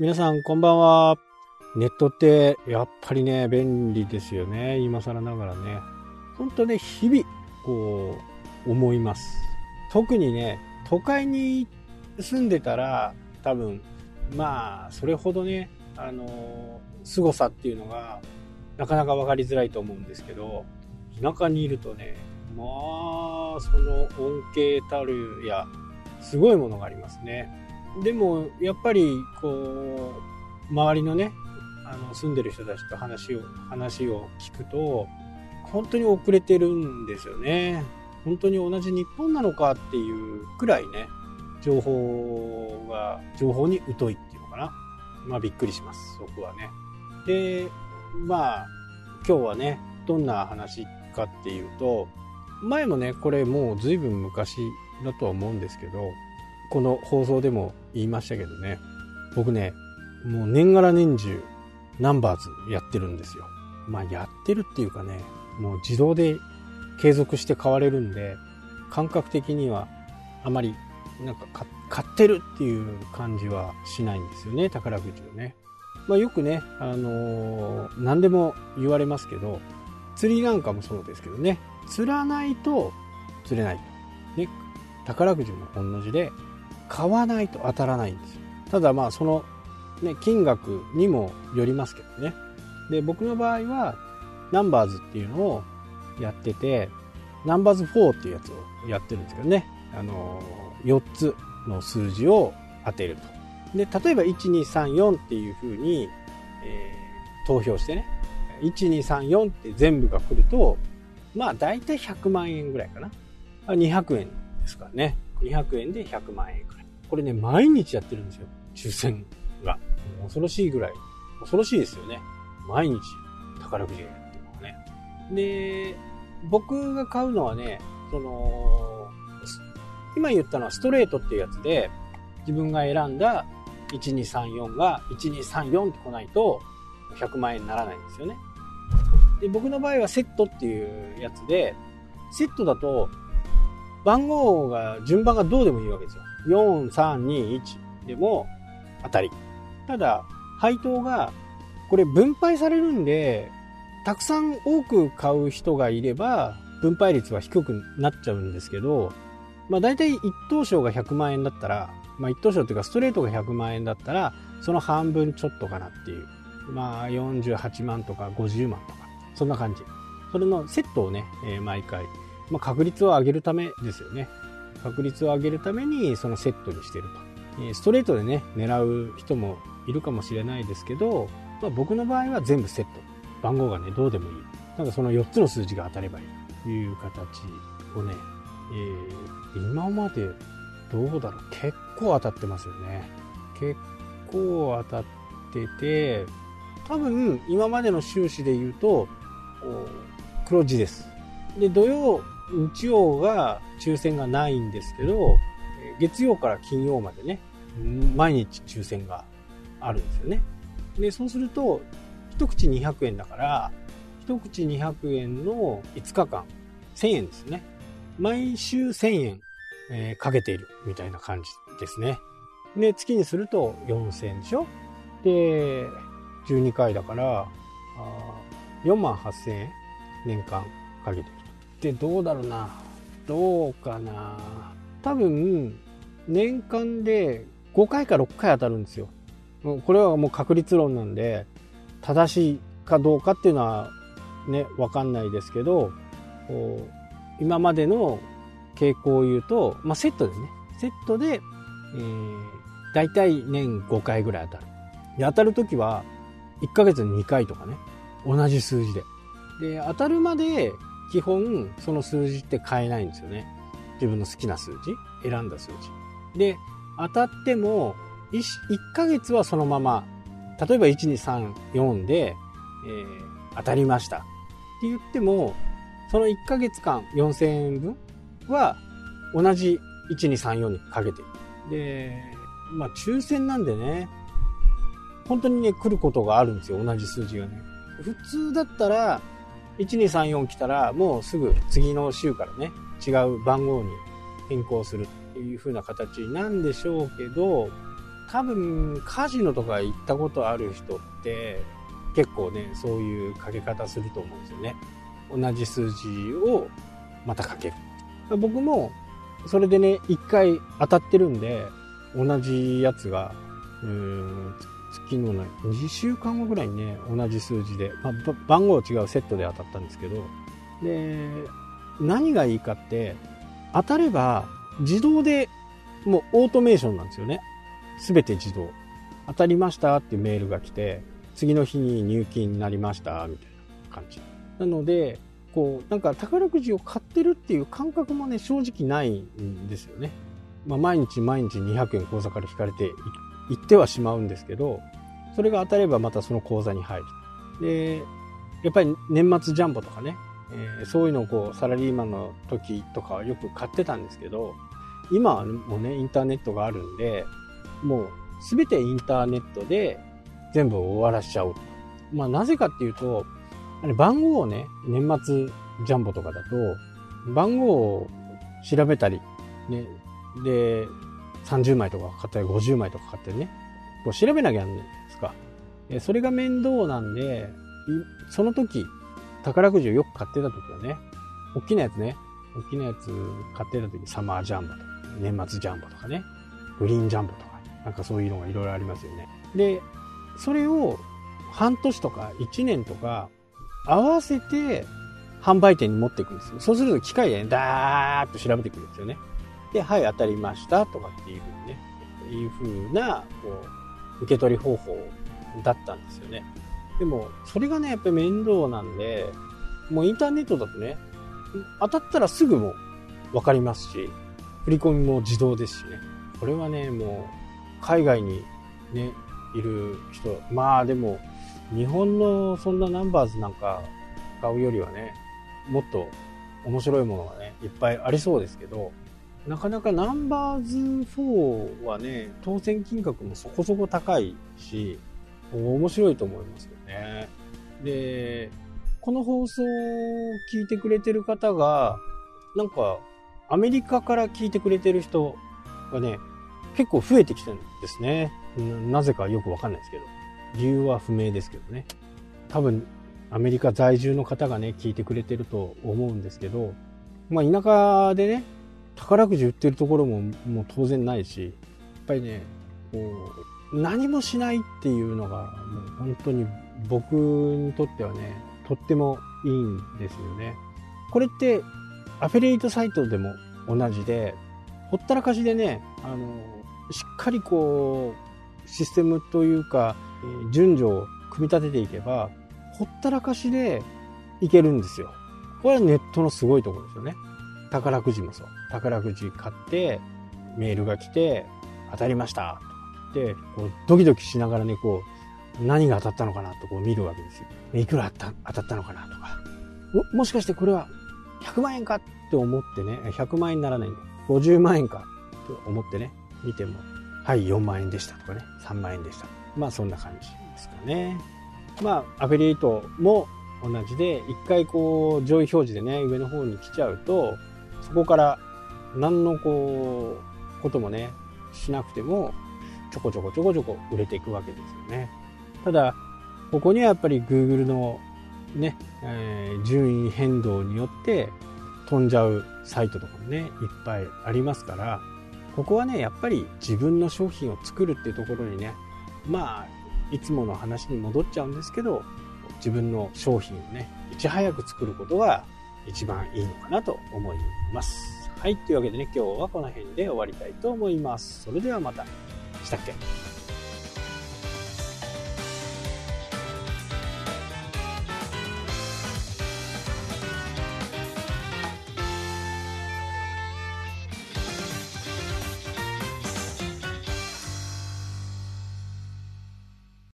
皆さんこんばんは。ネットってやっぱりね、便利ですよね。今更ながらね。ほんとね、日々、こう、思います。特にね、都会に住んでたら、多分、まあ、それほどね、あの、凄さっていうのが、なかなか分かりづらいと思うんですけど、田舎にいるとね、まあ、その恩恵たるや、すごいものがありますね。でも、やっぱり、こう、周りのね、あの、住んでる人たちと話を、話を聞くと、本当に遅れてるんですよね。本当に同じ日本なのかっていうくらいね、情報が、情報に疎いっていうのかな。まあびっくりします、そこはね。で、まあ、今日はね、どんな話かっていうと、前もね、これもう随分昔だとは思うんですけど、この放送でも言いましたけどね、僕ね、もう年がら年中、ナンバーズやってるんですよ。まあやってるっていうかね、もう自動で継続して買われるんで、感覚的にはあまりなんか買ってるっていう感じはしないんですよね、宝くじをね。まあよくね、あのー、何でも言われますけど、釣りなんかもそうですけどね、釣らないと釣れないと。ね、宝くじも同じで、買わないと当たらないんですよ。ただまあその、ね、金額にもよりますけどね。で、僕の場合は、ナンバーズっていうのをやってて、ナンバーズ4っていうやつをやってるんですけどね。あのー、4つの数字を当てると。で、例えば1、2、3、4っていう風に、えー、投票してね。1、2、3、4って全部が来ると、まあ大体100万円ぐらいかな。200円ですからね。200円で100万円くらい。これね、毎日やってるんですよ。抽選が。恐ろしいぐらい。恐ろしいですよね。毎日宝くじがやってるのはね。で、僕が買うのはね、その、今言ったのはストレートっていうやつで、自分が選んだ1234が1234って来ないと100万円にならないんですよね。で僕の場合はセットっていうやつで、セットだと番号が、順番がどうでもいいわけですよ。4、3、2、1でも当たり。ただ、配当が、これ分配されるんで、たくさん多く買う人がいれば、分配率は低くなっちゃうんですけど、まあ大体一等賞が100万円だったら、まあ一等賞っていうかストレートが100万円だったら、その半分ちょっとかなっていう。まあ48万とか50万とか、そんな感じ。それのセットをね、えー、毎回まあ、確率を上げるためですよね。確率を上げるためにそのセットにしてると。ストレートでね、狙う人もいるかもしれないですけど、まあ、僕の場合は全部セット。番号がね、どうでもいい。なんかその4つの数字が当たればいいという形をね、えー、今までどうだろう結構当たってますよね。結構当たってて、多分今までの収支で言うとこう、黒字です。で、土曜、日曜が抽選がないんですけど、月曜から金曜までね、毎日抽選があるんですよね。で、そうすると、一口200円だから、一口200円の5日間、1000円ですね。毎週1000円、えー、かけているみたいな感じですね。で、月にすると4000円でしょで、12回だから、あ4万8000円年間かけてる。ってどうだろうな。どうかな。多分年間で5回か6回当たるんですよ。これはもう確率論なんで正しいかどうかっていうのはね分かんないですけど今までの傾向を言うと、まあ、セットですね。セットで、えー、大体年5回ぐらい当たる。で当たる時は1ヶ月に2回とかね。同じ数字で。で当たるまで基本その数字って変えないんですよね。自分の好きな数字選んだ数字。で、当たっても 1, 1ヶ月はそのまま、例えば1234で、えー、当たりましたって言っても、その1ヶ月間4000円分は同じ1234にかけてで、まあ抽選なんでね、本当にね、来ることがあるんですよ、同じ数字がね。普通だったら、1234来たらもうすぐ次の週からね違う番号に変更するっていう風な形なんでしょうけど多分カジノとか行ったことある人って結構ねそういうかけ方すると思うんですよね。同じ数字をまたかける。僕もそれでね1回当たってるんで同じやつがうーん月のね2週間後ぐらいにね同じ数字で、まあ、番号違うセットで当たったんですけどで何がいいかって当たれば自動でもうオートメーションなんですよね。全て自動。当たりましたっていうメールが来て次の日に入金になりましたみたいな感じ。なのでこうなんか宝くじを買ってるっていう感覚もね正直ないんですよね、まあ、毎日毎日200円口座から引かれてい行ってはしまうんですけどそれが当たればまたその口座に入るでやっぱり年末ジャンボとかね、えー、そういうのをこうサラリーマンの時とかよく買ってたんですけど今はもうねインターネットがあるんでもう全てインターネットで全部終わらしちゃおう。まあなぜかっていうと、あれ番号をね、年末ジャンボとかだと、番号を調べたり、ね、で、30枚とか買ったり50枚とか買ってね、こう調べなきゃなんないですか。それが面倒なんで、その時、宝くじをよく買ってた時はね、大きなやつね、大きなやつ買ってた時、サマージャンボとか、年末ジャンボとかね、グリーンジャンボとか、なんかそういうのがいろいろありますよね。で、それを半年とか1年とか合わせて販売店に持っていくんですよ。そうすると機械でね、ダーッと調べてくるんですよね。で、はい、当たりましたとかっていうふうにね、いうふうな、こう、受け取り方法だったんですよね。でも、それがね、やっぱり面倒なんで、もうインターネットだとね、当たったらすぐもう分かりますし、振り込みも自動ですしね。これはね、もう、海外にね、いる人、まあでも、日本のそんなナンバーズなんか買うよりはね、もっと面白いものがね、いっぱいありそうですけど、なかなかナンバーズ4はね、当選金額もそこそこ高いし、面白いと思いますよね。で、この放送を聞いてくれてる方が、なんか、アメリカから聞いてくれてる人がね、結構増えてきてるんですね。なぜかよくわかんないですけど。理由は不明ですけどね。多分、アメリカ在住の方がね、聞いてくれてると思うんですけど、まあ田舎でね、宝くじ売ってるところももう当然ないし、やっぱりね、こう、何もしないっていうのが、もう本当に僕にとってはね、とってもいいんですよね。これって、アフィリエイトサイトでも同じで、ほったらかしでね、あの、しっかりこう、システムというか、順序を組み立てていけば、ほったらかしでいけるんですよ。これはネットのすごいところですよね。宝くじもそう。宝くじ買って、メールが来て、当たりましたで、こうドキドキしながらね、こう、何が当たったのかなとこう見るわけですよ。いくら当たったのかなとか。も、しかしてこれは100万円かって思ってね、100万円にならないんだ。50万円かって思ってね、見ても、はい、4万円でしたとかね、3万円でした。まあそんな感じですかね。まあアフィリエイトも同じで、一回こう上位表示でね、上の方に来ちゃうと、そこから何のこう、こともね、しなくても、ちょこちょこちょこちょこ売れていくわけですよね。ただ、ここにはやっぱり Google のね、えー、順位変動によって飛んじゃうサイトとかもね、いっぱいありますから、ここはね、やっぱり自分の商品を作るっていうところにね、まあ、いつもの話に戻っちゃうんですけど、自分の商品をね、いち早く作ることが一番いいのかなと思います。はい。というわけでね、今日はこの辺で終わりたいと思います。それではまた。したっけ？